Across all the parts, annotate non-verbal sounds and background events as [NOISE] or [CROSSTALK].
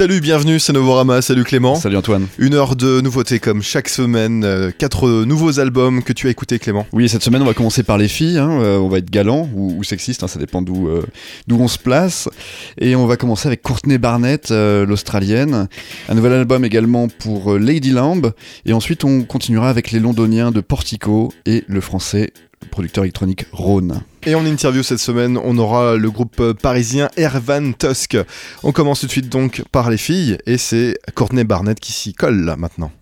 Salut, bienvenue, c'est Novorama, salut Clément. Salut Antoine. Une heure de nouveautés comme chaque semaine, euh, quatre nouveaux albums que tu as écoutés Clément. Oui, cette semaine on va commencer par les filles, hein, euh, on va être galant ou, sexiste, hein, ça dépend d'où euh, d'où on se place. Et on va commencer avec Courtney Barnett, l'Australienne. Un nouvel album également pour Lady Lamb. Et ensuite on continuera avec les Londoniens de Portico et le français producteur électronique Rhône. Et en interview cette semaine, on aura le groupe parisien Ervan Tusk. On commence tout de suite donc par les filles, et c'est Courtney Barnett qui s'y colle maintenant.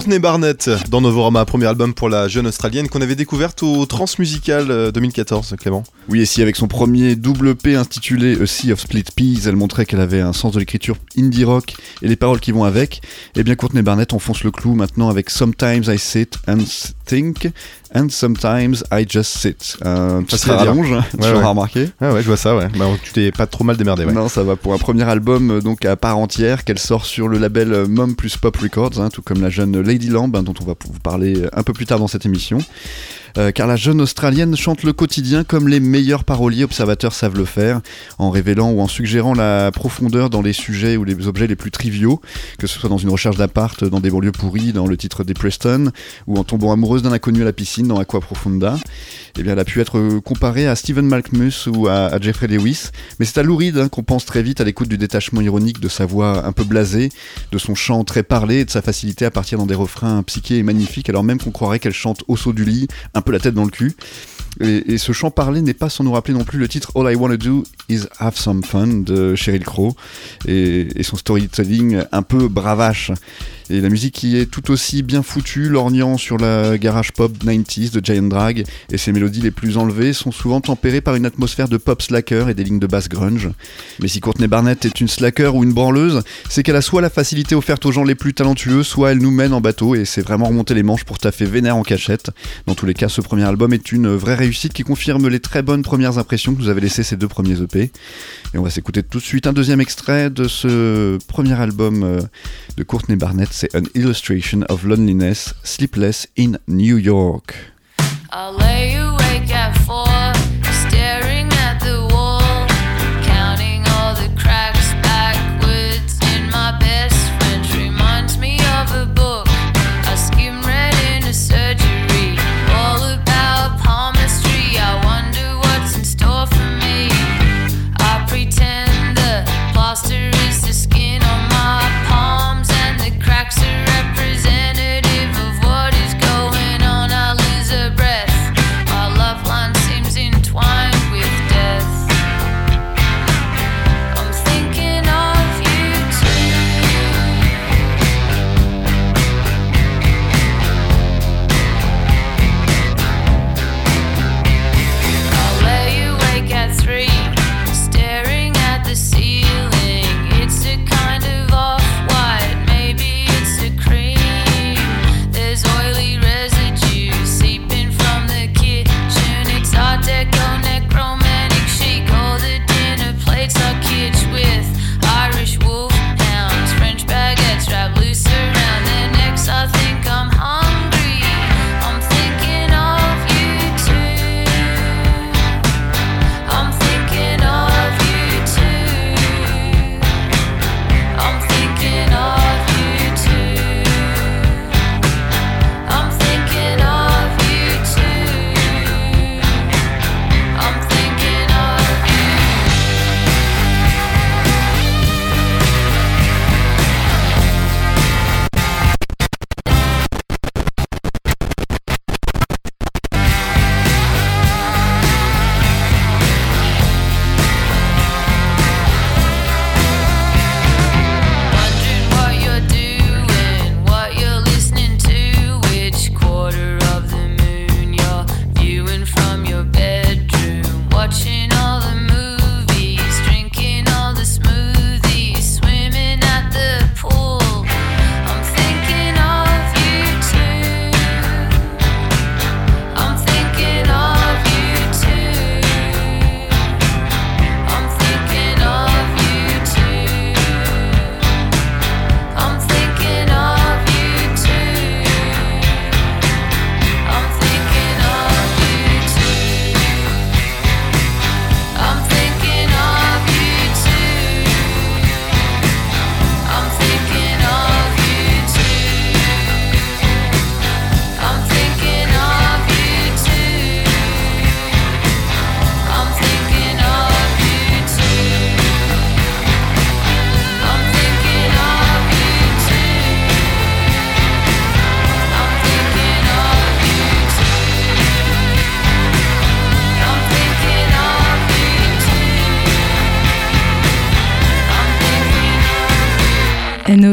Courtney Barnett dans Novorama, premier album pour la jeune australienne qu'on avait découverte au Transmusical 2014, euh, Clément. Oui, et si avec son premier double P intitulé A Sea of Split Peas, elle montrait qu'elle avait un sens de l'écriture indie rock et les paroles qui vont avec, eh bien Courtney Barnett enfonce le clou maintenant avec Sometimes I Sit and Think and Sometimes I Just Sit. Un petit rallonge, hein, tu l'auras remarqué. Ouais, ouais, je vois ça, ouais. Bah, tu t'es pas trop mal démerdé, ouais. Non, ça va pour un premier album euh, donc à part entière qu'elle sort sur le label euh, Mom plus Pop Records, hein, tout comme la jeune Lady Lamb, hein, dont on va vous parler un peu plus tard dans cette émission. Euh, car la jeune Australienne chante le quotidien comme les meilleurs paroliers observateurs savent le faire, en révélant ou en suggérant la profondeur dans les sujets ou les objets les plus triviaux, que ce soit dans une recherche d'appart, dans des banlieues pourries, dans le titre des Preston, ou en tombant amoureuse d'un inconnu à la piscine dans Aqua Profunda. Eh bien, elle a pu être comparée à Stephen Malkmus ou à, Jeffrey Lewis, mais c'est à Lou Reed hein, qu'on pense très vite à l'écoute du détachement ironique de sa voix un peu blasée, de son chant très parlé et de sa facilité à partir dans des refrains psychés et magnifiques, alors même qu'on croirait qu'elle chante au saut du lit, un peu la tête dans le cul. Et, ce chant parlé n'est pas sans nous rappeler non plus le titre All I Wanna Do Is Have Some Fun de Sheryl Crow et, son storytelling un peu bravache. Et la musique qui est tout aussi bien foutue, lorgnant sur la garage pop 90s de Giant Drag, et ses mélodies les plus enlevées sont souvent tempérées par une atmosphère de pop slacker et des lignes de basse grunge. Mais si Courtney Barnett est une slacker ou une branleuse, c'est qu'elle a soit la facilité offerte aux gens les plus talentueux, soit elle nous mène en bateau, et c'est vraiment remonter les manches pour taffer vénère en cachette. Dans tous les cas, ce premier album est une vraie réussite qui confirme les très bonnes premières impressions que nous avez laissées ces deux premiers EP. Et on va s'écouter tout de suite un deuxième extrait de ce premier album euh, de Courtney Barnett. C'est An Illustration of Loneliness, Sleepless in New York.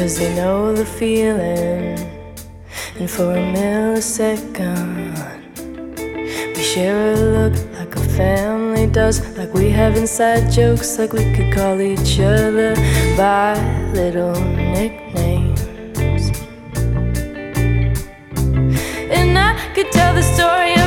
Me because they know the feeling. And for a millisecond, we share a look like a family does, like we have inside jokes, like we could call each other by little nicknames. And I could tell the story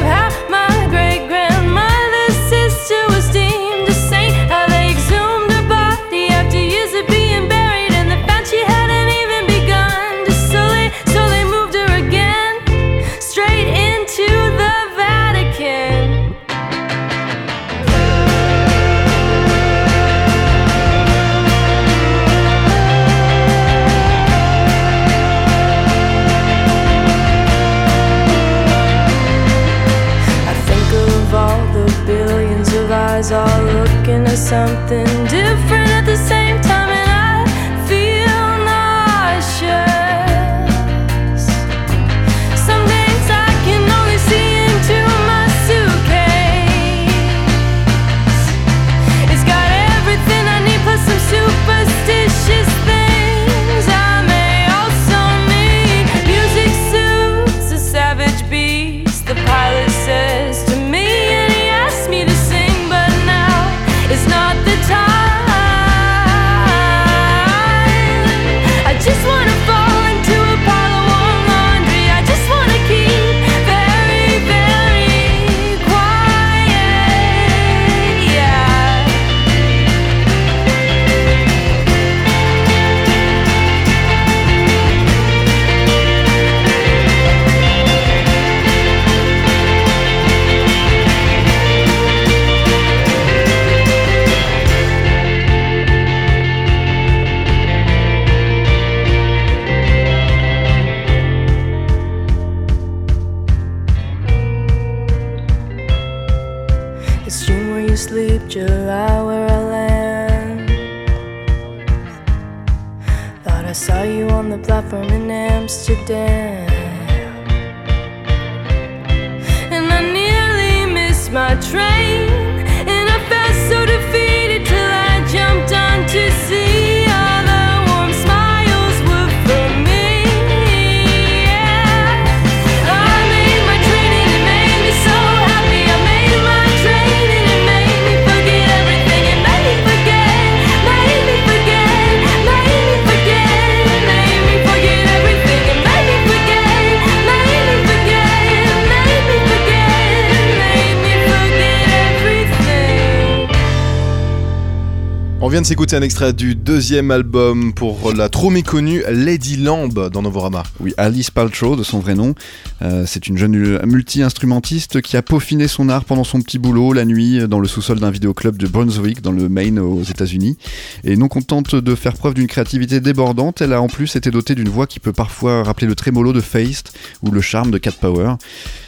s'écouter un extrait du deuxième album pour la trop méconnue Lady Lamb dans Novorama. Oui, Alice Paltrow de son vrai nom. Euh, c'est une jeune multi-instrumentiste qui a peaufiné son art pendant son petit boulot la nuit dans le sous-sol d'un vidéoclub de Brunswick dans le Maine aux États-Unis. Et non contente de faire preuve d'une créativité débordante, elle a en plus été dotée d'une voix qui peut parfois rappeler le trémolo de Feist ou le charme de Cat Power.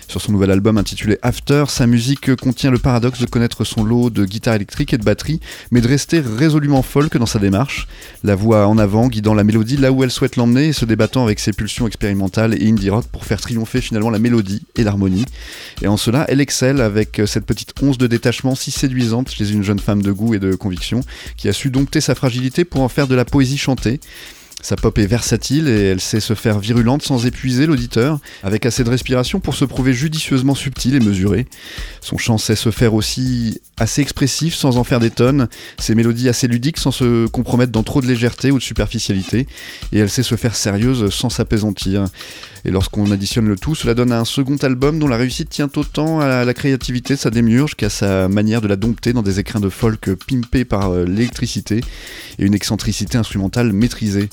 Sur son nouvel album intitulé After, sa musique contient le paradoxe de connaître son lot de guitare électrique et de batterie, mais de rester résolument folk dans sa démarche, la voix en avant guidant la mélodie là où elle souhaite l'emmener et se débattant avec ses pulsions expérimentales et indie rock pour faire triompher finalement la mélodie et l'harmonie. Et en cela, elle excelle avec cette petite once de détachement si séduisante chez une jeune femme de goût et de conviction qui a su dompter sa fragilité pour en faire de la poésie chantée. Sa pop est versatile et elle sait se faire virulente sans épuiser l'auditeur, avec assez de respiration pour se prouver judicieusement subtile et mesurée. Son chant sait se faire aussi assez expressif sans en faire des tonnes, ses mélodies assez ludiques sans se compromettre dans trop de légèreté ou de superficialité, et elle sait se faire sérieuse sans s'apaisantir. Et lorsqu'on additionne le tout, cela donne un second album dont la réussite tient autant à la créativité de sa démiurge qu'à sa manière de la dompter dans des écrins de folk pimpés par euh, l'électricité et une excentricité instrumentale maîtrisée.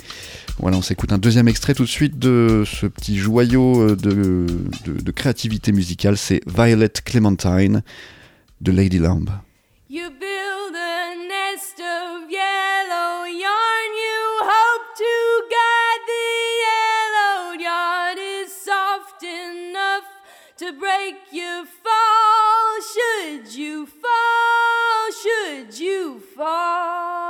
Voilà, on s'écoute un deuxième extrait tout de suite de ce petit joyau euh, de, créativité musicale, c'est Violet Clementine de Lady Lamb. To break you fall. Should you fall, should you fall?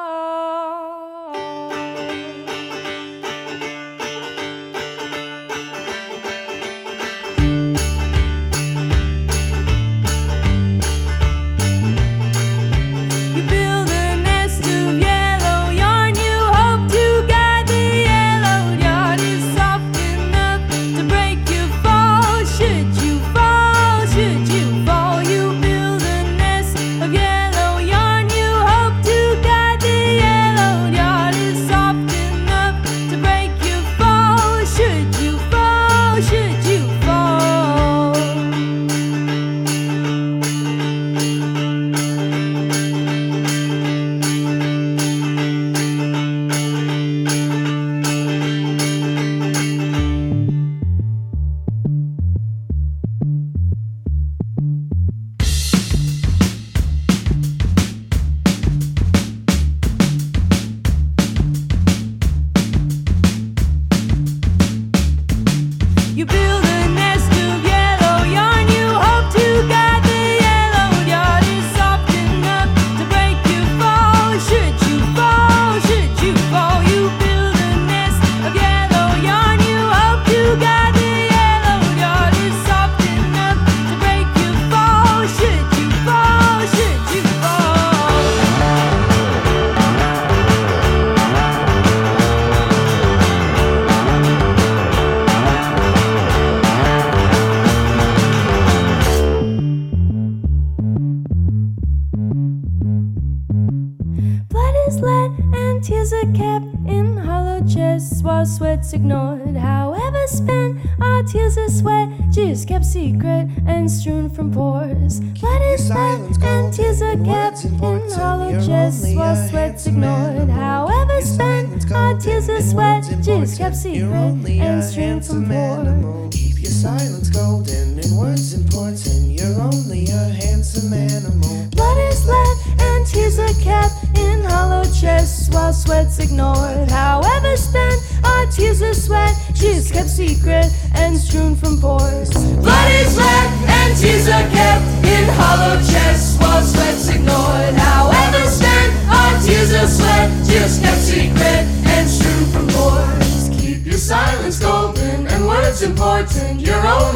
Golden and words important. You're only a handsome animal. Blood is let and tears are kept in hollow chests while sweat's ignored. However spent, our tears are sweat, she's kept secret and strewn from pores.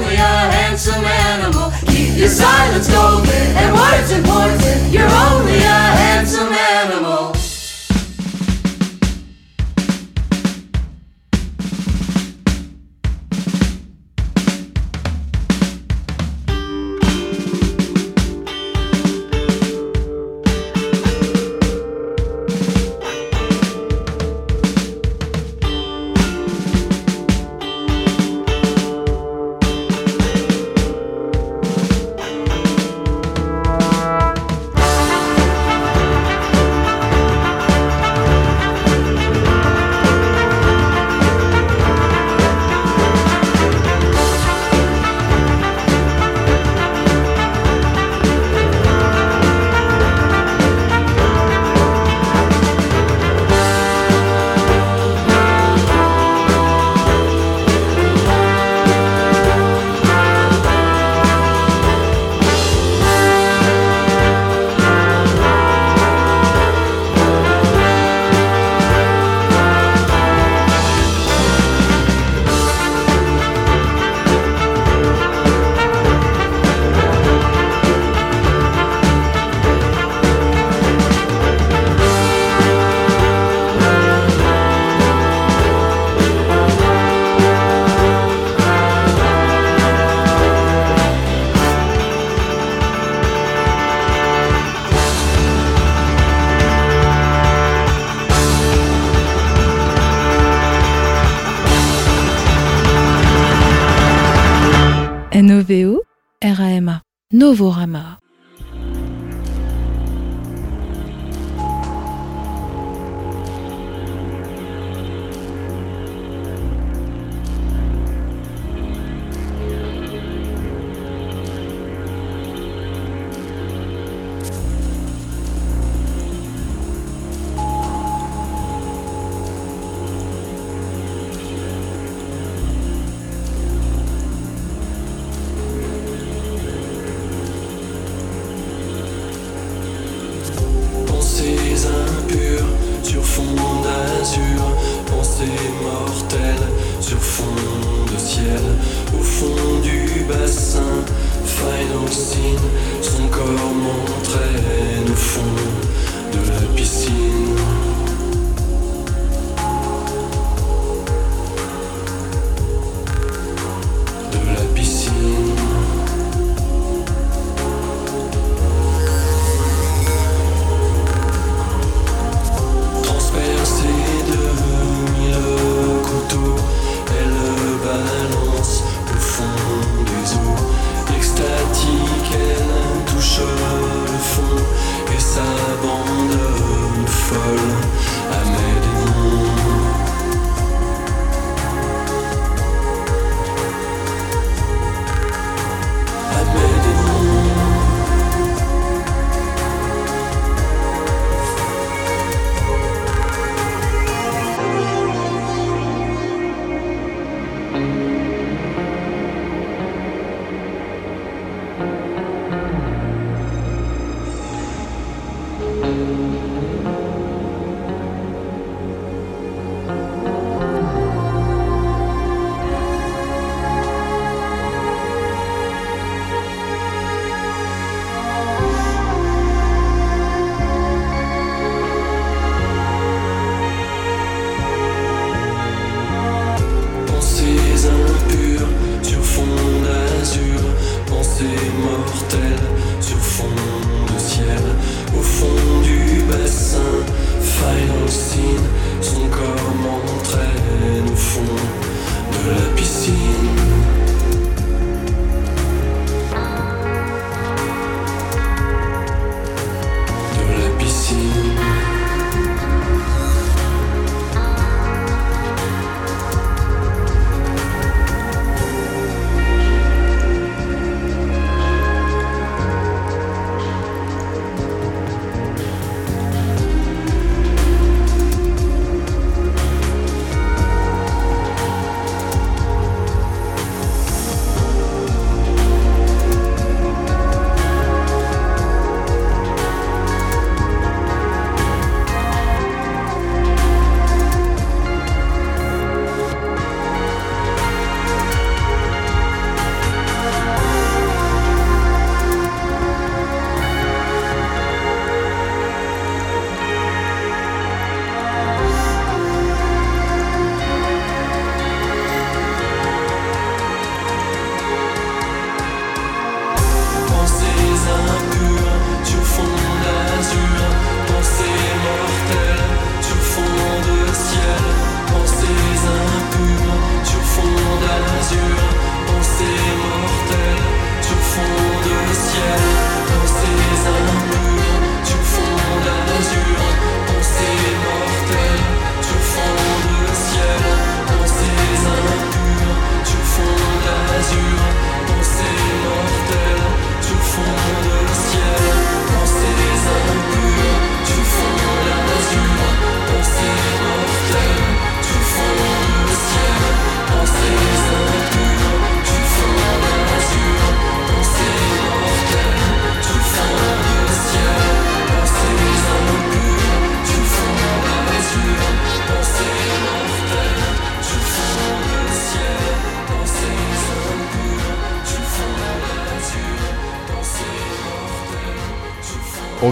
Only a handsome animal. Keep your silence golden and words important. Novorama.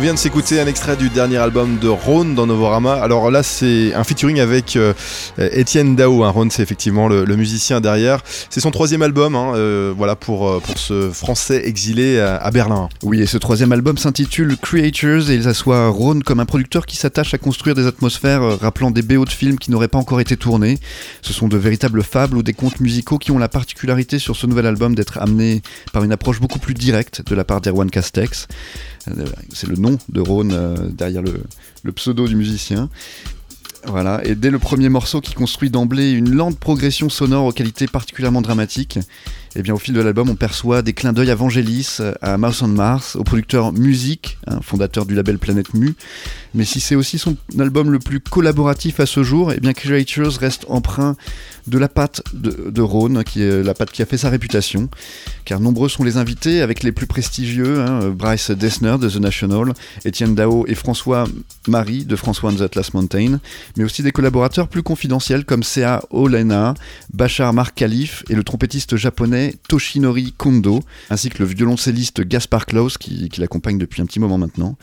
Vient de s'écouter un extrait du dernier album de Rhône dans Novorama. Alors là, c'est un featuring avec euh, Étienne Dao. Hein. Rhône, c'est effectivement le, musicien derrière. C'est son troisième album, hein, euh, voilà pour, euh, pour ce Français exilé à, Berlin. Oui, et ce troisième album s'intitule Creatures et il assoit Rhône comme un producteur qui s'attache à construire des atmosphères rappelant des BO de films qui n'auraient pas encore été tournés. Ce sont de véritables fables ou des contes musicaux qui ont la particularité sur ce nouvel album d'être amenés par une approche beaucoup plus directe de la part d'Erwan Castex. C'est le nom de Rhône euh, derrière le, le pseudo du musicien. Voilà, et dès le premier morceau qui construit d'emblée une lente progression sonore aux qualités particulièrement dramatiques, et bien au fil de l'album on perçoit des clins d'œil à Vangelis, à Mouse on Mars, au producteur Musique, fondateur du label Planète Mu. Mais si c'est aussi son album le plus collaboratif à ce jour, et bien Creatures reste emprunt de la patte de, Rhône, qui est la patte qui a fait sa réputation, car nombreux sont les invités, avec les plus prestigieux, hein, Bryce Dessner de The National, Étienne Dao et François Marie de François and the Atlas Mountain, mais aussi des collaborateurs plus confidentiels comme Sea Olena, Bachar Mark Khalif et le trompettiste japonais Toshinori Kondo, ainsi que le violoncelliste Gaspar Klaus qui, qui l'accompagne depuis un petit moment maintenant.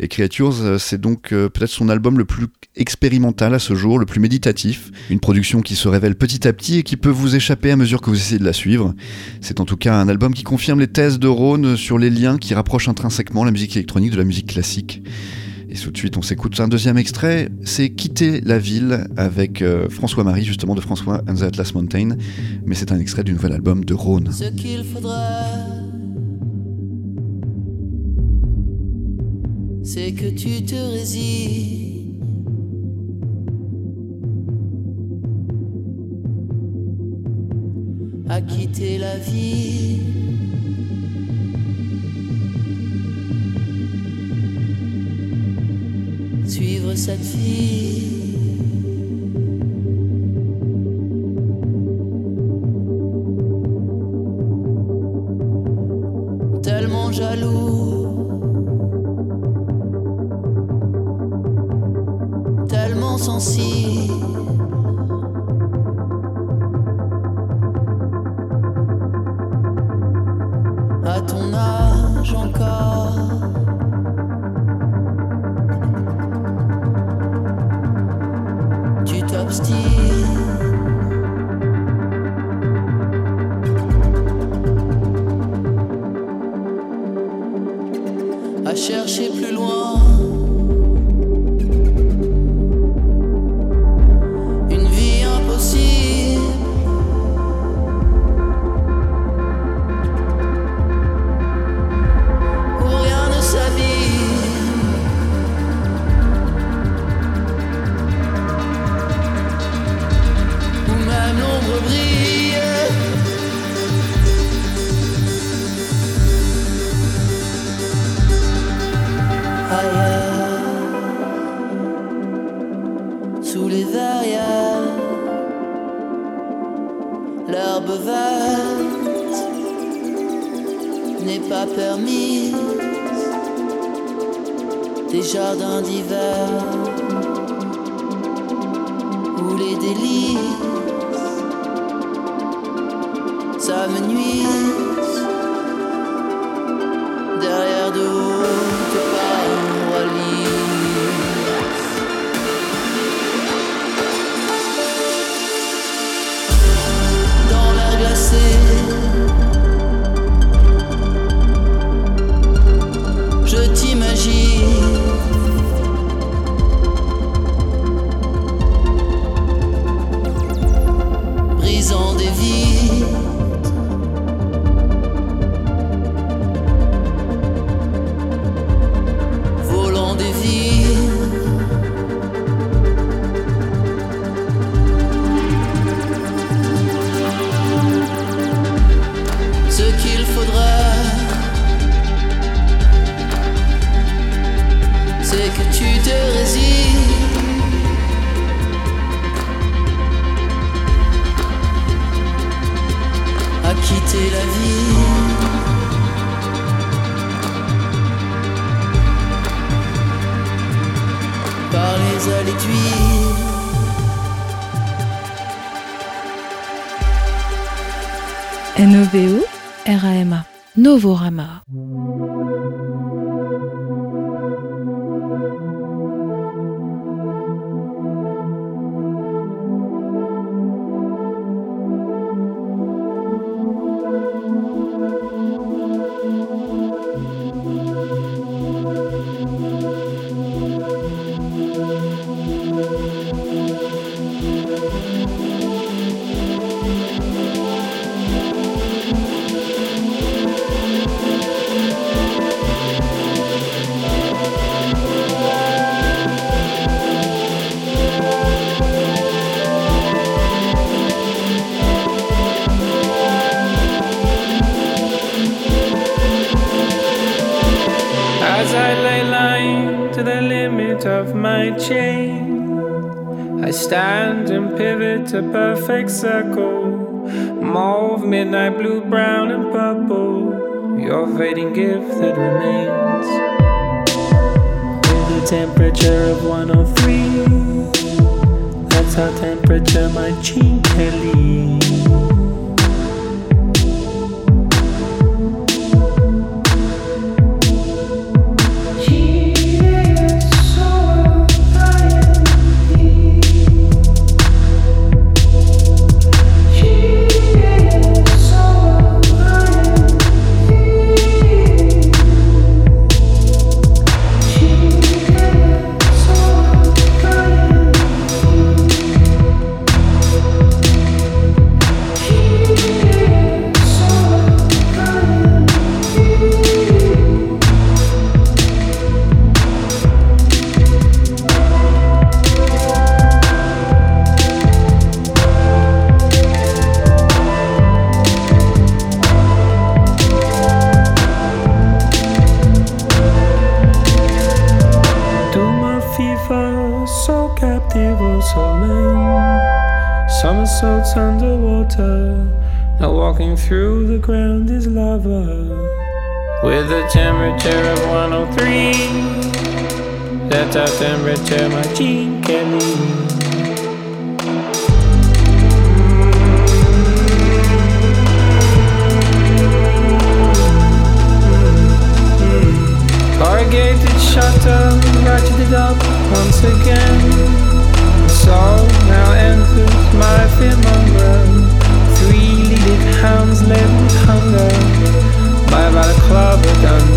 Et Creatures, euh, c'est donc euh, peut-être son album le plus expérimental à ce jour, le plus méditatif, une production qui se révèle petit à petit et qui peut vous échapper à mesure que vous essayez de la suivre. C'est en tout cas un album qui confirme les thèses de Rhône sur les liens qui rapprochent intrinsèquement la musique électronique de la musique classique. Et tout de suite, on s'écoute un deuxième extrait, c'est Quitter la ville avec euh, François-Marie, justement de François and the Atlas Mountain, mais c'est un extrait du nouvel album de Rhône. Ce qu'il faudrait, c'est que tu te résignes. À quitter la vie. Suivre cette fille. tellement jaloux, tellement sensible. À ton âge encore, Novorama. Perfect circle. Mauve, midnight blue, brown, and purple. Your fading gift that remains. With a temperature of 103. That's how temperature my can walking through the ground is lava. With a temperature of 103, that's our temperature, my cheek can leave. Corrugated hmm. shutter, ratcheted up once again. The soul now enters my firmament pounds limp hunger by the a club of guns.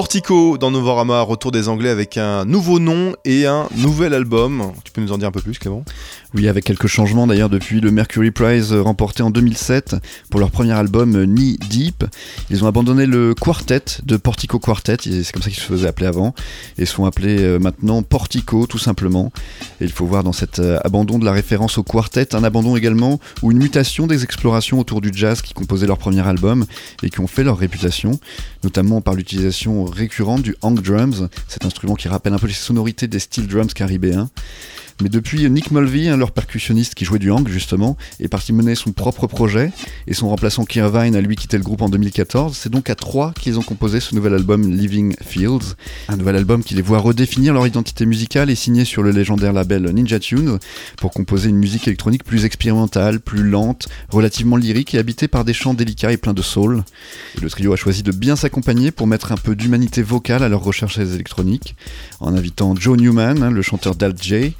Portico dans Novorama, retour des Anglais avec un nouveau nom et un nouvel album. Tu peux nous en dire un peu plus, Clément? Oui, avec quelques changements d'ailleurs depuis le Mercury Prize euh, remporté en 2007 pour leur premier album euh, Knee Deep. Ils ont abandonné le quartet de Portico Quartet, et c'est comme ça qu'ils se faisaient appeler avant, et sont appelés euh, maintenant Portico tout simplement. Et il faut voir dans cet abandon de la référence au quartet un abandon également ou une mutation des explorations autour du jazz qui composaient leur premier album et qui ont fait leur réputation, notamment par l'utilisation récurrente du hang drums, cet instrument qui rappelle un peu les sonorités des steel drums caribéens. Mais depuis, Nick Mulvey, hein, leur percussionniste qui jouait du hang justement, est parti mener son propre projet et son remplaçant Kirvine a lui quitté le groupe en 2014. C'est donc à trois qu'ils ont composé ce nouvel album Living Fields, un nouvel album qui les voit redéfinir leur identité musicale et signé sur le légendaire label Ninja Tunes pour composer une musique électronique plus expérimentale, plus lente, relativement lyrique et habitée par des chants délicats et pleins de soul. Le trio a choisi de bien s'accompagner pour mettre un peu d'humanité vocale à leurs recherches électroniques, en invitant Joe Newman, hein, le chanteur d'Alt J,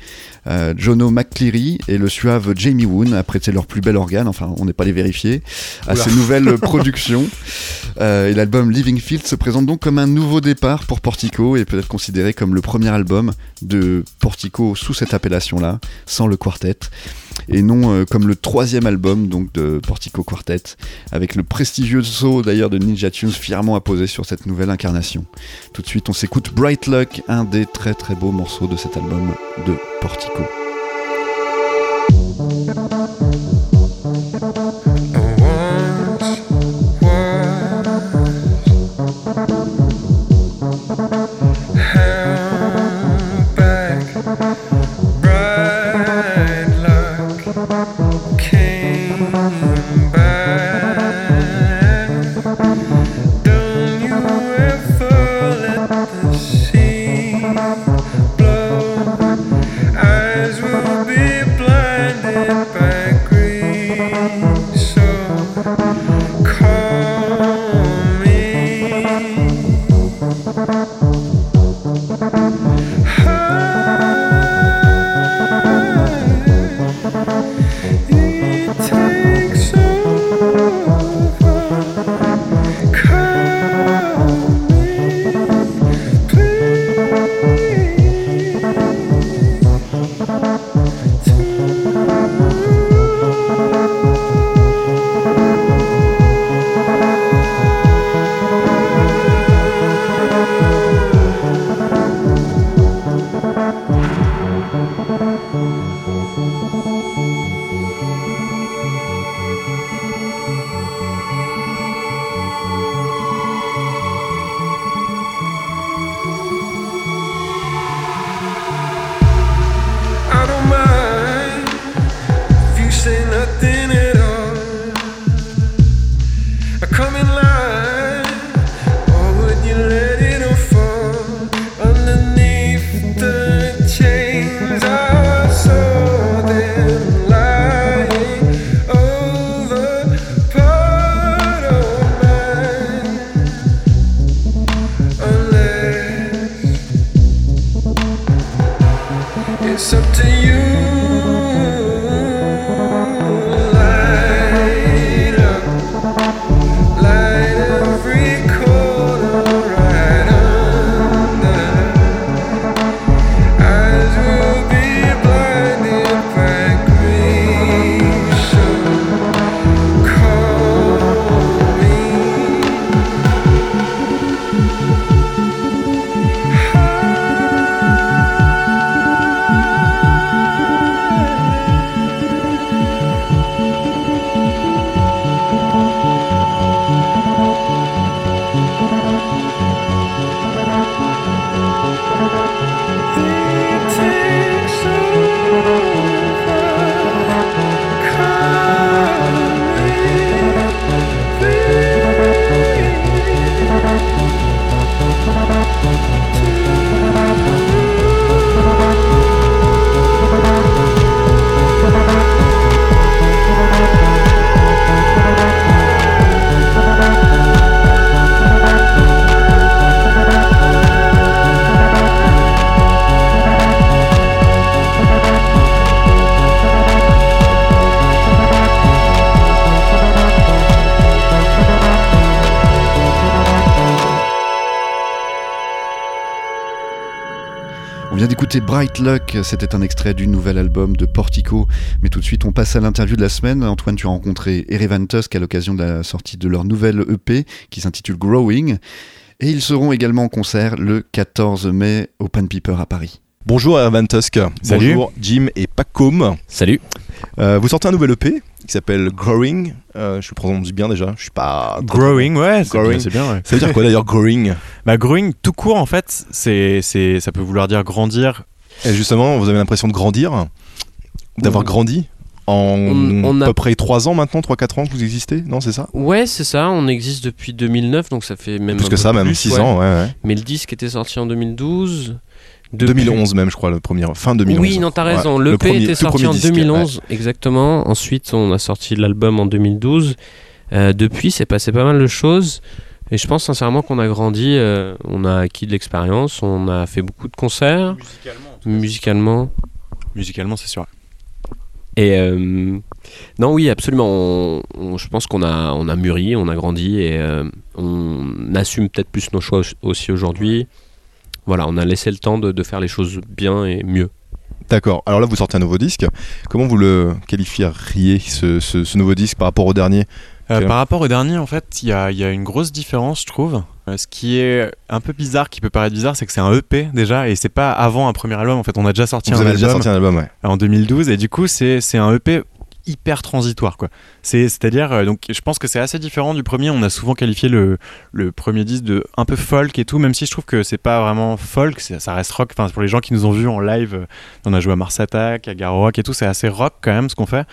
euh, Jono McCleary et le suave Jamie Woon a prêté leur plus bel organe, enfin on n'est pas les vérifier, à Oula. ces nouvelles [LAUGHS] productions. Euh, et l'album Living Field se présente donc comme un nouveau départ pour Portico et peut être considéré comme le premier album de Portico sous cette appellation-là, sans le quartet. Et non euh, comme le troisième album donc de Portico Quartet, avec le prestigieux saut d'ailleurs de Ninja Tunes fièrement apposé sur cette nouvelle incarnation. Tout de suite, on s'écoute Bright Luck, un des très très beaux morceaux de cet album de Portico. Bright Luck, c'était un extrait du nouvel album de Portico. Mais tout de suite, on passe à l'interview de la semaine. Antoine, tu as rencontré Erevan Tusk à l'occasion de la sortie de leur nouvelle EP qui s'intitule Growing. Et ils seront également en concert le 14 mai au Pan Piper à Paris. Bonjour Ervan Tusk. Salut. Bonjour Jim et Pacom. Salut. Euh, vous sortez un nouvel EP qui s'appelle Growing. Euh, je le prononce bien déjà. Je suis pas. Growing, ouais, c'est Growing. bien, c'est bien. ouais. Ça veut dire quoi d'ailleurs [LAUGHS] Growing? Bah, growing, tout court, en fait, c'est, c'est, ça peut vouloir dire grandir. Et justement, vous avez l'impression de grandir, d'avoir grandi en On- on à peu près 3 ans maintenant, 3-4 ans que vous existez Non, c'est ça? Ouais, c'est ça, on existe depuis 2009, donc ça fait même. Plus un que peu ça, même plus, 6 ouais. ans, ouais, ouais. Mais le disque était sorti en 2012. Depuis- 2011 même, je crois, le premier, fin 2011. Oui, non, t'as raison. Ouais, le était sorti en disque, 2011, exactement. Ensuite, on a sorti l'album en 2012. Euh, depuis, c'est passé pas mal de choses. Et je pense sincèrement qu'on a grandi, euh, on a acquis de l'expérience, on a fait beaucoup de concerts. Musicalement. Musicalement, c'est sûr. Et euh, non, oui, absolument. On- on- je pense qu'on a, on a mûri, on a grandi et euh, on assume peut-être plus nos choix aussi- aujourd'hui. Voilà, on a laissé le temps de, de faire les choses bien et mieux. D'accord. Alors là, vous sortez un nouveau disque. Comment vous le qualifieriez, ce, ce- ce nouveau disque, par rapport au dernier? Euh, par rapport au dernier, en fait, il y a, il y a une grosse différence, je trouve. Euh, ce qui est un peu bizarre, qui peut paraître bizarre, c'est que c'est un EP déjà, et c'est pas avant un premier album. En fait, on a déjà sorti Vous un avez déjà album sorti un album, ouais. en 2012, et du coup, c'est un EP hyper transitoire, quoi. C'est- C'est-à-dire, euh, donc, je pense que c'est assez différent du premier. On a souvent qualifié le, le premier disque de un peu folk et tout, même si je trouve que c'est pas vraiment folk, ça reste rock. Enfin, pour les gens qui nous ont vus en live, euh, on a joué à Mars Attack, à Garo Rock et tout, c'est assez rock quand même ce qu'on fait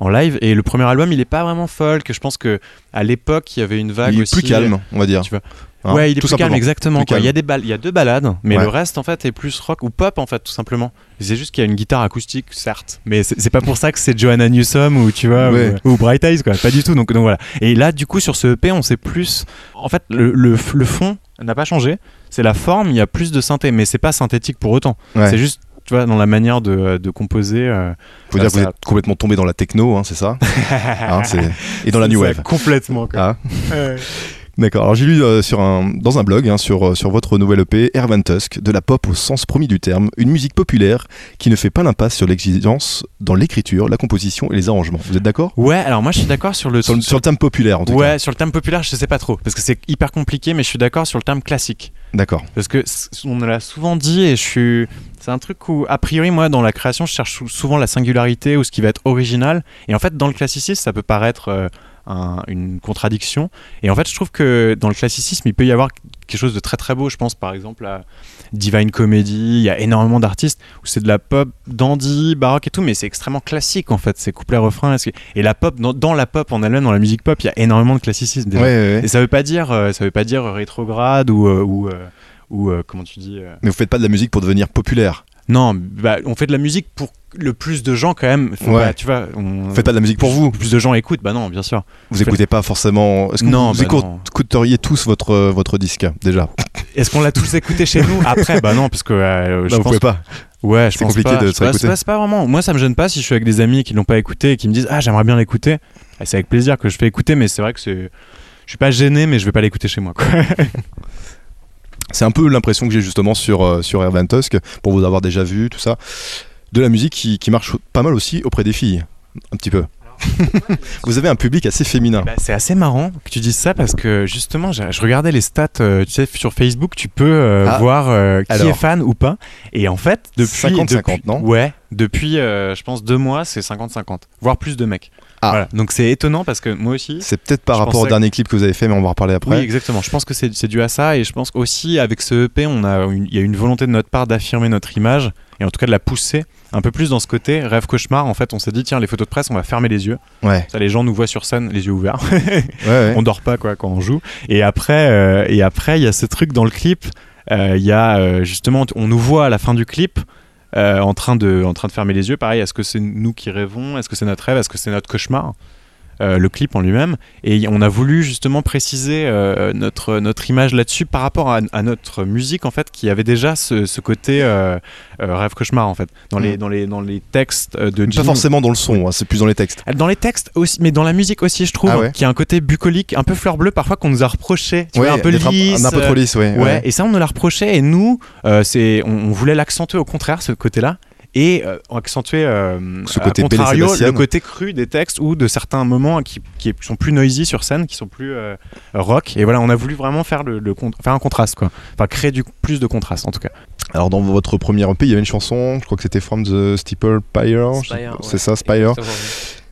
en live. Et le premier album, il est pas vraiment folk. Je pense que à l'époque, il y avait une vague Il est aussi. plus calme, on va dire. Tu vois. Hein, ouais, il est plus calme, exactement. Plus quoi. Il y a des bal- il y a deux balades, mais Ouais. le reste en fait est plus rock ou pop en fait tout simplement. C'est juste qu'il y a une guitare acoustique, certes, mais c'est pas pour ça que c'est Joanna Newsom ou tu vois Ouais. ou, ou Bright Eyes quoi, pas du tout. Donc, donc voilà. Et là du coup sur ce EP, on sait plus. En fait, le, le, le fond n'a pas changé. C'est la forme. Il y a plus de synthé, mais c'est pas synthétique pour autant. Ouais. C'est juste tu vois dans la manière de, de composer. euh, Faut dire que vous êtes complètement tombé dans la techno, hein, c'est ça [LAUGHS] Hein, Et dans la new wave. complètement. Quoi. Ah. D'accord. Alors j'ai lu euh, sur un, dans un blog hein, sur, euh, sur votre nouvel EP, Ervan Tusk, de la pop au sens premier du terme, une musique populaire qui ne fait pas l'impasse sur l'exigence dans l'écriture, la composition et les arrangements. Vous êtes d'accord? Ouais, alors moi je suis d'accord sur le sur, le- sur le terme populaire en tout Ouais, sur le terme populaire, je sais pas trop, parce que c'est hyper compliqué, mais je suis d'accord sur le terme classique. cas. D'accord. Parce que on l'a souvent dit et je suis. C'est un truc où, a priori, moi, dans la création, je cherche sou- souvent la singularité ou ce qui va être original. Et en fait, dans le classicisme, ça peut paraître euh, un- une contradiction. Et en fait, je trouve que dans le classicisme, il peut y avoir quelque chose de très très beau. Je pense par exemple à Divine Comedy. Il y a énormément d'artistes où c'est de la pop dandy, baroque et tout, mais c'est extrêmement classique en fait. C'est couplet refrain. Et la pop, dans, dans la pop en elle-même, dans la musique pop, il y a énormément de classicisme. Ouais, déjà. ouais, ouais. Et ça veut pas dire, euh, ça veut pas dire rétrograde ou euh, ou, euh, ou, euh, comment tu dis. euh, Mais vous faites pas de la musique pour devenir populaire. Non, bah, on fait de la musique pour le plus de gens quand même. Faut Ouais. pas, tu vois, on... Faites pas de la musique pour vous. Plus de gens écoutent, bah non, bien sûr. Vous écoutez pas forcément. Est-ce que Non, vous, bah écouteriez tous votre, euh, votre disque déjà? Est-ce qu'on l'a tous écouté chez nous Après, bah non, parce que euh, je Non, vous pense pouvez pas. Ouais, je C'est pense compliqué pas. de se pas, pas, c'est pas vraiment. Moi, ça me gêne pas si je suis avec des amis qui l'ont pas écouté et qui me disent ah j'aimerais bien l'écouter. Ah, c'est avec plaisir que je fais écouter, mais c'est vrai que c'est. Je suis pas gêné, mais je vais pas l'écouter chez moi. Quoi. [LAUGHS] C'est un peu l'impression que j'ai justement sur, euh, sur Ervan Tusk, pour vous avoir déjà vu, tout ça. De la musique qui, qui marche pas mal aussi auprès des filles. Un petit peu. [LAUGHS] vous avez un public assez féminin. Bah, c'est assez marrant que tu dises ça parce que justement, je regardais les stats. euh, tu sais, sur Facebook, tu peux euh, Ah. voir euh, qui Alors. est fan ou pas. Et en fait, depuis 50-50, depuis- non? Ouais, depuis, je pense deux mois, c'est 50-50, voire plus de mecs. Ah. Voilà. Donc c'est étonnant parce que moi aussi. C'est peut-être par rapport au dernier clip que vous avez fait, mais on va en reparler après. Oui, exactement. Je pense que c'est dû à ça et je pense aussi avec ce EP, on a une- il y a une volonté de notre part d'affirmer notre image et en tout cas de la pousser un peu plus dans ce côté rêve cauchemar. En fait, on s'est dit tiens, les photos de presse, on va fermer les yeux. Ouais, Ça, les gens nous voient sur scène les yeux ouverts. ouais, ouais. [LAUGHS] on dort pas quoi quand on joue. Et après, euh, et après, il y a ce truc dans le clip. euh, Il y a euh, justement, on nous voit à la fin du clip. Euh, en, train de, en train de fermer les yeux, pareil, est-ce que c'est nous qui rêvons? Est-ce que c'est notre rêve? Est-ce que c'est notre cauchemar? Euh, le clip en lui-même et on a voulu justement préciser euh, notre, notre image là-dessus par rapport à, à notre musique en fait qui avait déjà ce, ce côté euh, rêve cauchemar en fait dans, les, Mm. dans, les, dans les textes de Pas Jim- forcément dans le son, hein, c'est plus dans les textes. dans les textes aussi, mais dans la musique aussi, je trouve, Ah ouais qu'il y a un côté bucolique, un peu fleur bleue, parfois qu'on nous a reproché, tu Ouais, vois, un peu lisse. Un, peu trop lisse, ouais. et ça, on nous l'a reproché, et nous, c'est, on, on voulait l'accentuer au contraire, ce côté-là, et euh, accentuer euh, Ce côté contrario, le côté cru des textes ou de certains moments qui, qui sont plus noisy sur scène, qui sont plus euh, rock. Et voilà, on a voulu vraiment faire, le, faire un contraste, quoi. Enfin, créer du, plus de contraste, en tout cas. Alors dans votre premier EP, il y avait une chanson, je crois que c'était From the Steeple Pyre. Spire, C'est ouais. ça, Spire.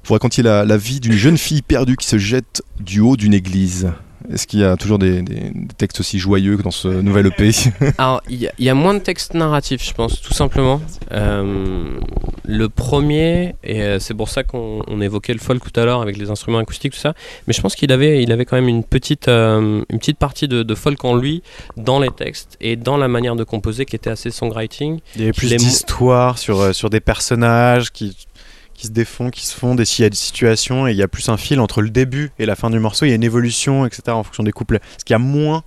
Vous racontiez la, la vie d'une jeune fille perdue qui se jette du haut d'une église. Est-ce qu'il y a toujours des, des- des textes aussi joyeux que dans ce nouvel EP [LAUGHS] Alors, il y, a- il y a moins de textes narratifs, je pense, tout simplement. Euh, le premier, et euh, c'est pour ça qu'on on évoquait le folk tout à l'heure avec les instruments acoustiques, tout ça, mais je pense qu'il avait, il avait quand même une petite, euh, une petite partie de, de folk en lui, dans les textes et dans la manière de composer qui était assez songwriting. Il y avait plus Les mots- d'histoire sur, sur des personnages qui, qui se défont, qui se fondent, et s'il y a des situations, et il y a plus un fil entre le début et la fin du morceau, il y a une évolution, etc., en fonction des couplets. Ce qu'il y a moins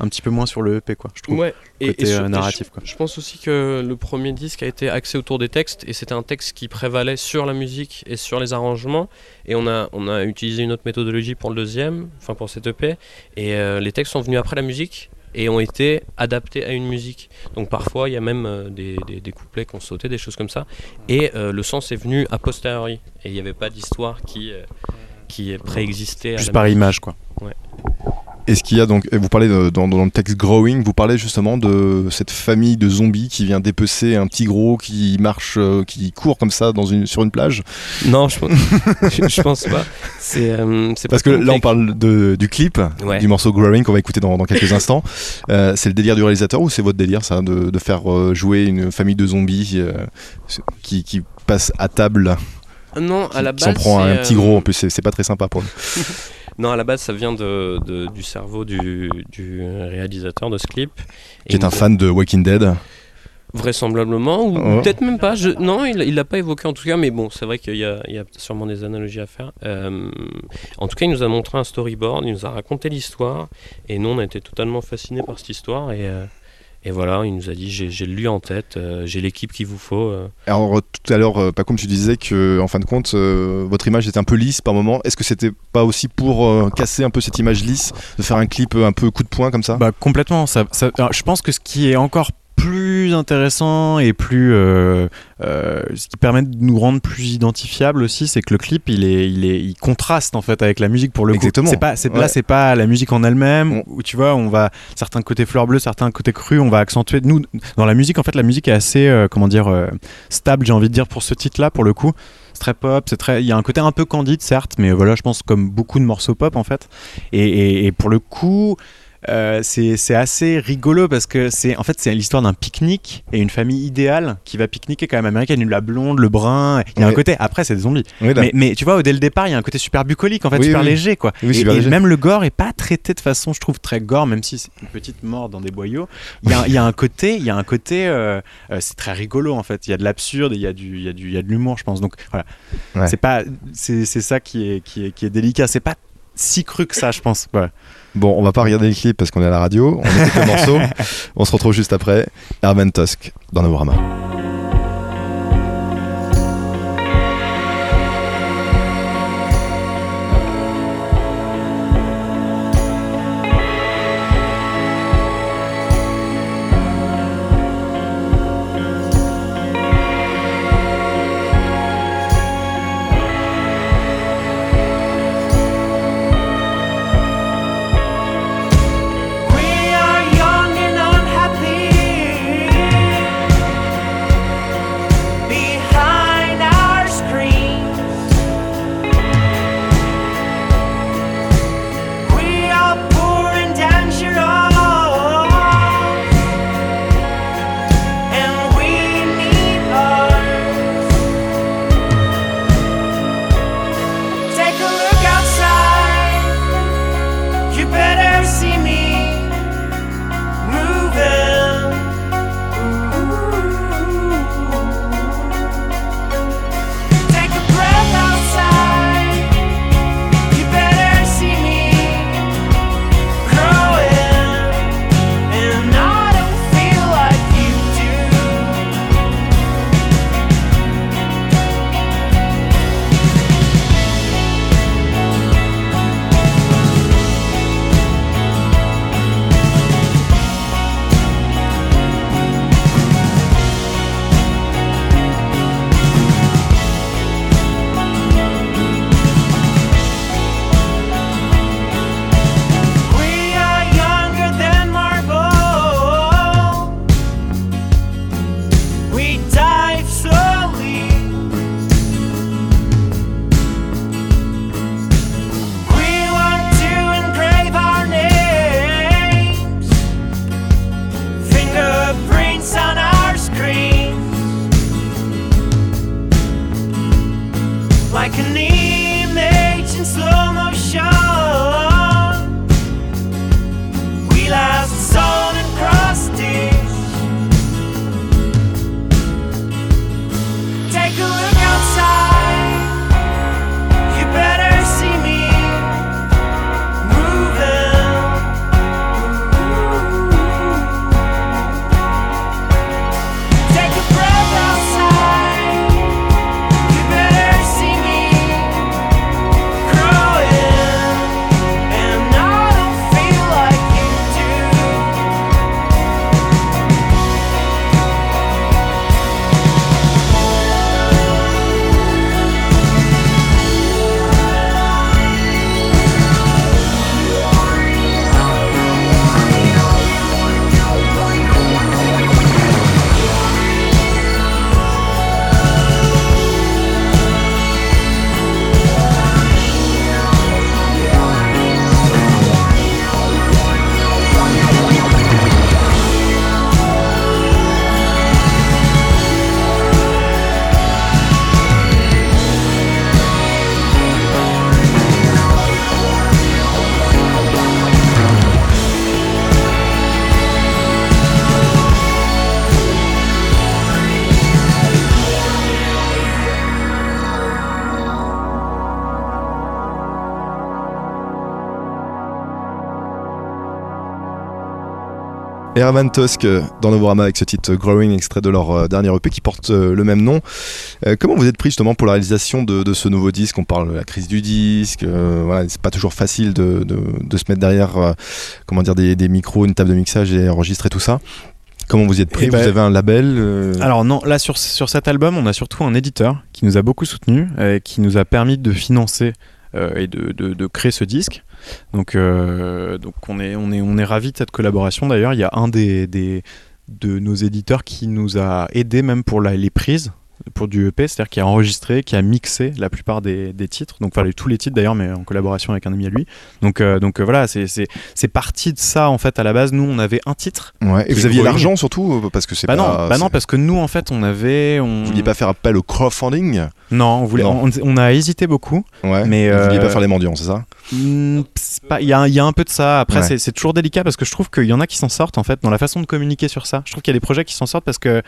un petit peu moins sur le EP, quoi, je trouve. Ouais, côté, et euh, sur- narratif, je, quoi. je pense aussi que le premier disque a été axé autour des textes et c'était un texte qui prévalait sur la musique et sur les arrangements. Et on a, on a utilisé une autre méthodologie pour le deuxième, enfin pour cet EP. Et euh, les textes sont venus après la musique et ont été adaptés à une musique. Donc parfois il y a même euh, des, des- des couplets qui ont sauté, des choses comme ça. Et euh, le sens est venu a posteriori. Et il n'y avait pas d'histoire qui, euh, qui préexistait à Juste la par musique. image, quoi. Est-ce qu'il y a donc, vous parlez de- dans, dans le texte Growing, vous parlez justement de cette famille de zombies qui vient dépecer un petit gros qui marche, euh, qui court comme ça dans une, sur une plage? Non, je je, [LAUGHS] je pense pas. C'est euh, Parce que là on parle de, du clip, Ouais. du morceau Growing qu'on va écouter dans, dans quelques instants. Euh, c'est le délire du réalisateur ou c'est votre délire ça, de, de faire jouer une famille de zombies euh, qui, qui passe à table, Non, à la base. s'en prend un petit gros en plus, c'est pas très sympa pour lui. [LAUGHS] Non, à la base, ça vient de, de- du cerveau du, du réalisateur de ce clip. Qui est un fan de Walking Dead. Vraisemblablement, ou Ouais. peut-être même pas. Je, non, il il l'a pas évoqué en tout cas, mais bon, c'est vrai qu'il y a, il y a sûrement des analogies à faire. Euh, en tout cas, il nous a montré un storyboard, il nous a raconté l'histoire, et nous, on a été totalement fascinés par cette histoire. Et, euh, et voilà, il nous a dit j'ai le lui en tête, euh, j'ai l'équipe qu'il vous faut. euh. Alors euh, tout à l'heure, euh, Pacoum, tu disais que en fin de compte, euh, votre image était un peu lisse par moment. Est-ce que c'était pas aussi pour euh, casser un peu cette image lisse, de faire un clip un peu coup de poing comme ça? Bah complètement. Ça, ça- alors, je pense que ce qui est encore plus intéressant et plus euh, euh, ce qui permet de nous rendre plus identifiables aussi, c'est que le clip il est, il est, il contraste en fait avec la musique pour le Exactement. coup. C'est pas, c'est Ouais. là c'est pas la musique en elle-même où tu vois on va certains côtés fleurs bleues, certains côtés crus, on va accentuer. Nous dans la musique en fait la musique est assez euh, comment dire stable j'ai envie de dire pour ce titre là pour le coup. C'est très pop, c'est très, il y a un côté un peu candide certes, mais voilà je pense comme beaucoup de morceaux pop en fait. Et, et- et pour le coup, euh, c'est assez rigolo parce que c'est en fait c'est l'histoire d'un pique-nique et une famille idéale qui va pique-niquer quand même américaine, la blonde, le brun. Il y a un côté après c'est des zombies. Oui. Mais, mais tu vois, dès le départ, il y a un côté super bucolique, en fait, Oui, super léger, quoi. Et, super et léger. même le gore est pas traité de façon, je trouve, très gore, même si c'est une petite mort dans des boyaux. Il y a, y a un côté, il y a un côté, euh, euh, c'est très rigolo, en fait. Il y a de l'absurde, il y a du, il y a du, il y a de l'humour, je pense. Donc voilà, Ouais. c'est pas, c'est ça qui est, qui est, qui est délicat. C'est pas si cru que ça, je pense. Bon, on va pas regarder le clip parce qu'on est à la radio. On écoute le [LAUGHS] morceau. On se retrouve juste après. Herman Tusk dans Novorama. Eravan Tusk euh, dans Novorama avec ce titre Growing, extrait de leur euh, dernier EP qui porte euh, le même nom. Euh, comment vous êtes pris justement pour la réalisation de, de ce nouveau disque? On parle de la crise du disque, euh, voilà, c'est pas toujours facile de, de- de se mettre derrière euh, comment dire, des, des micros, une table de mixage et enregistrer tout ça. Comment vous y êtes pris? Eh ben, Vous avez un label euh, Alors non, là sur, sur cet album, on a surtout un éditeur qui nous a beaucoup soutenu, euh, qui nous a permis de financer et de, de- de créer ce disque. Donc, euh, donc on est on est on est ravi de cette collaboration. D'ailleurs, il y a un des, des de nos éditeurs qui nous a aidé même pour la- les prises pour du EP, c'est-à-dire qui a enregistré, qui a mixé la plupart des, des titres, donc enfin tous les titres d'ailleurs, mais en collaboration avec un ami à lui. Donc, euh, donc euh, voilà, c'est- parti de ça en fait à la base. Nous, on avait un titre. ouais. Et vous aviez l'argent surtout euh, parce que c'est Bah pas. non, bah non, parce que nous en fait, on avait, on... Vous vouliez pas faire appel au crowdfunding? Non, on, voulait, Non. On, on a hésité beaucoup. Ouais. Mais, Vous vouliez pas faire les mendiants, c'est ça? Hmm, Il y, a un- il y a un peu de ça. Après, Ouais. c'est toujours délicat parce que je trouve qu'il y en a qui s'en sortent en fait dans la façon de communiquer sur ça. Je trouve qu'il y a des projets qui s'en sortent parce que.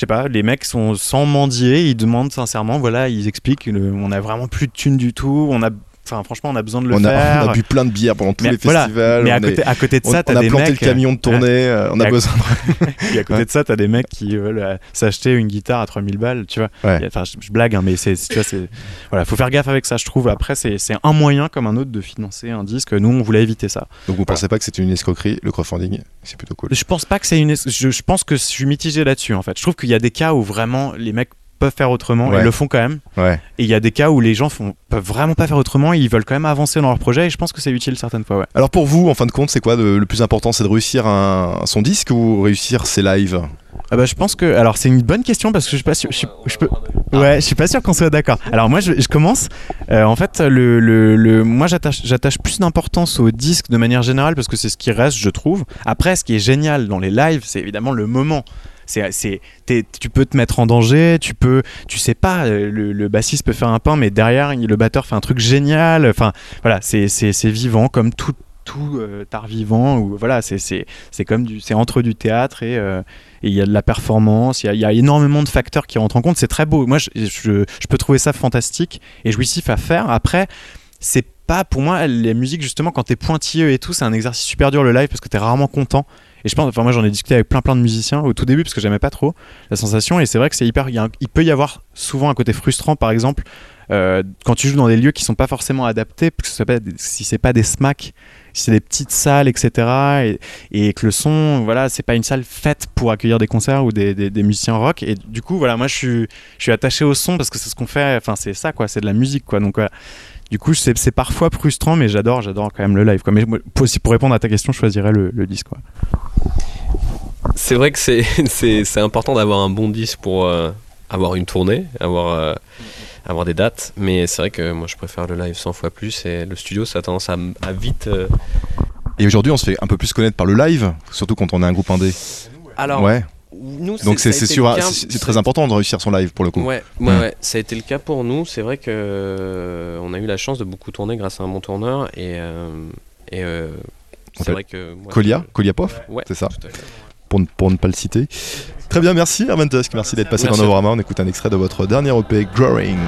Je sais pas, les mecs sont sans mendier, ils demandent sincèrement, voilà, ils expliquent, on a vraiment plus de thunes du tout, on a, enfin franchement, on a besoin de le on, a, faire. on a bu plein de bières pendant tous Mais les voilà, festivals. mais à est- côté, à côté de on, ça, on t'as a des planté mecs. le camion de tournée, euh, on a à- besoin [LAUGHS] Et à côté de ça, t'as des mecs qui veulent euh, s'acheter une guitare à 3000 balles, tu vois. Ouais. Et, Enfin, je, je blague, hein, mais c'est, tu vois, c'est, voilà, faut faire gaffe avec ça, je trouve. Après, c'est, c'est un moyen comme un autre de financer un disque. Nous, on voulait éviter ça. Donc vous pensez pas que c'était une escroquerie, le crowdfunding? C'est plutôt cool. Je pense pas que c'est une. Je, je pense que je suis mitigé là-dessus, en fait. Je trouve qu'il y a des cas où vraiment les mecs peuvent faire autrement, Ouais. ils le font quand même. Ouais. Et il y a des cas où les gens font, peuvent vraiment pas faire autrement, et ils veulent quand même avancer dans leur projet, et je pense que c'est utile certaines fois, ouais. Alors pour vous, en fin de compte, c'est quoi de- le plus important C'est de réussir un, son disque ou réussir ses lives? Ah bah, je pense que. Alors, c'est une bonne question parce que je suis pas sûr. Je, suis- je peux. Ouais, je suis pas sûr qu'on soit d'accord. Alors, moi, je, je commence. Euh, en fait, le, le, le- moi, j'attache j'attache plus d'importance au disque de manière générale parce que c'est ce qui reste, je trouve. Après, ce qui est génial dans les lives, c'est évidemment le moment. C'est, tu peux te mettre en danger, tu peux, tu sais pas, euh, le, bassiste peut faire un pain, mais derrière, le batteur fait un truc génial. Enfin, voilà, c'est, vivant comme tout, tout euh, art vivant. Ou voilà, c'est, c'est, comme du, c'est entre du théâtre et euh, il y a de la performance, il y a, énormément de facteurs qui rentrent en compte. C'est très beau. Moi, je, je- peux trouver ça fantastique et jouissif à faire. Après, c'est pas pour moi les musiques justement quand t'es pointilleux et tout, c'est un exercice super dur le live parce que t'es rarement content. Et je pense, enfin moi j'en ai discuté avec plein plein de musiciens au tout début parce que j'aimais pas trop la sensation et c'est vrai que c'est hyper. Il, peut y avoir souvent un côté frustrant par exemple euh, quand tu joues dans des lieux qui sont pas forcément adaptés, parce que être- si c'est pas des smacks, si c'est des petites salles, etc. Et, que le son, voilà, c'est pas une salle faite pour accueillir des concerts ou des, musiciens rock. Et du coup, voilà, moi je suis, attaché au son parce que c'est ce qu'on fait. Enfin, c'est ça, quoi, c'est de la musique, quoi. Donc. Du coup, c'est parfois frustrant, mais j'adore, j'adore quand même le live. Quoi. Mais pour, si- pour répondre à ta question, je choisirais le, le disque. C'est vrai que [LAUGHS] c'est, important d'avoir un bon disque pour euh, avoir une tournée, avoir, euh, avoir des dates, mais c'est vrai que moi je préfère le live 100 fois plus et le studio ça a tendance à, vite. euh, Et aujourd'hui, on se fait un peu plus connaître par le live, surtout quand on est un groupe indé. Alors, ouais. Nous, Donc c'est sûr, cas- c'est très important de réussir son live pour le coup. Ouais, ouais, ouais, ça a été le cas pour nous. C'est vrai que euh, on a eu la chance de beaucoup tourner grâce à un bon tourneur et, euh, et euh, c'est vrai que moi, Colia, Koliapov, Ouais, c'est ça pour ne, pour ne pas le citer. Très bien, merci Herman Tusk, merci d'être passé dans Novorama. On écoute un extrait de votre dernier EP, Growing.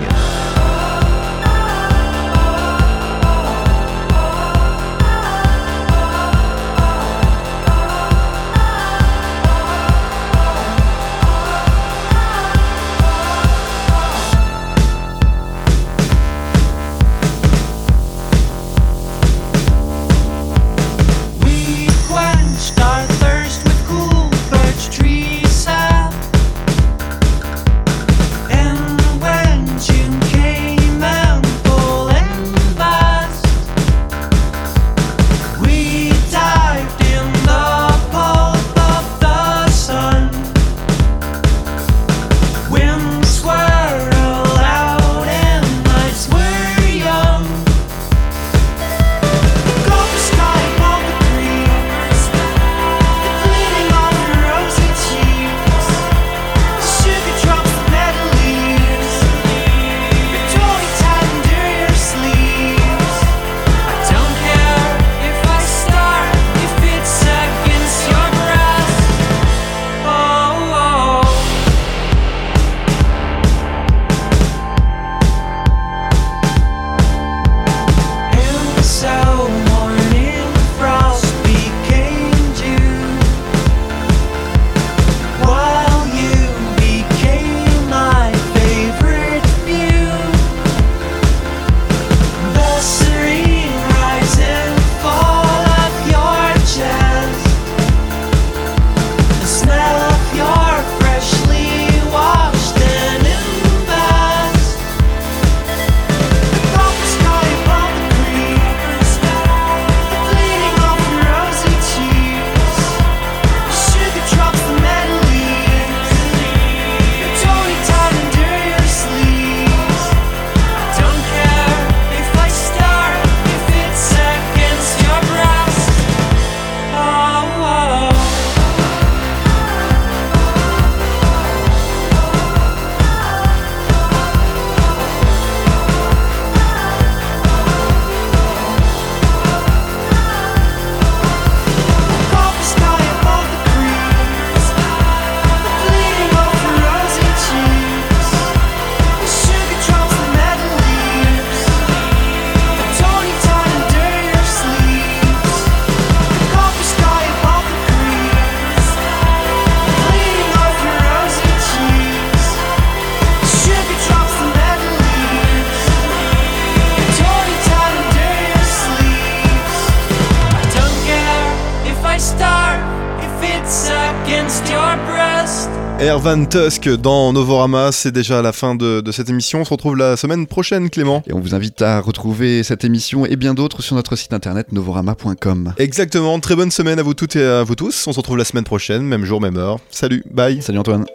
Ervan Tusk dans Novorama, c'est déjà la fin de, de cette émission. On se retrouve la semaine prochaine, Clément. Et on vous invite à retrouver cette émission et bien d'autres sur notre site internet novorama.com. Exactement, très bonne semaine à vous toutes et à vous tous. On se retrouve la semaine prochaine, même jour, même heure. Salut, bye. Salut Antoine.